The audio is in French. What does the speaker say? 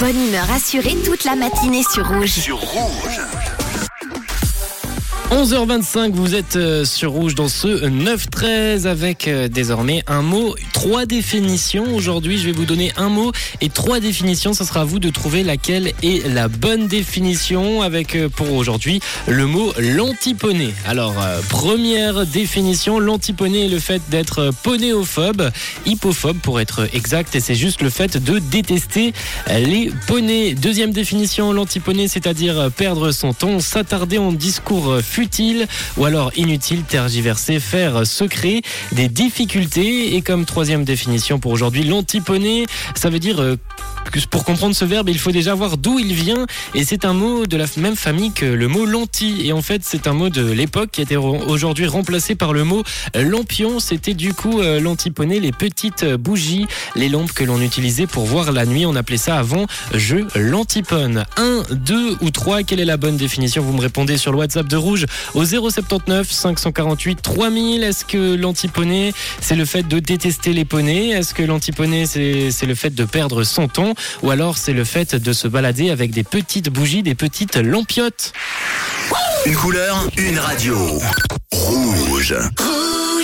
Bonne humeur assurée toute la matinée sur Rouge. Sur Rouge. 11h25, vous êtes euh, sur Rouge dans ce 9-13 avec euh, désormais un mot, trois définitions. Aujourd'hui, je vais vous donner un mot et trois définitions. Ce sera à vous de trouver laquelle est la bonne définition avec euh, pour aujourd'hui le mot l'antiponé. Alors, première définition, l'antiponé est le fait d'être ponéophobe, hypophobe pour être exact et c'est juste le fait de détester les poneys. Deuxième définition, l'antiponé, c'est-à-dire perdre son temps, s'attarder en discours futile ou alors inutile, tergiverser, faire secret, des difficultés. Et comme troisième définition pour aujourd'hui, l'antiponé, ça veut dire euh, pour comprendre ce verbe, il faut déjà voir d'où il vient. Et c'est un mot de la même famille que le mot lentille. Et en fait, c'est un mot de l'époque qui a été aujourd'hui remplacé par le mot lampion. C'était du coup euh, l'antiponé, les petites bougies, les lampes que l'on utilisait pour voir la nuit. On appelait ça avant je l'antipone. Un, deux ou trois, quelle est la bonne définition? Vous me répondez sur le WhatsApp de Rouge au 079 548 3000. Est-ce que l'antiponé, c'est le fait de détester les poneys? Est-ce que l'antiponé, c'est le fait de perdre son temps? Ou alors c'est le fait de se balader avec des petites bougies, des petites lampiottes Une couleur, une radio. Rouge.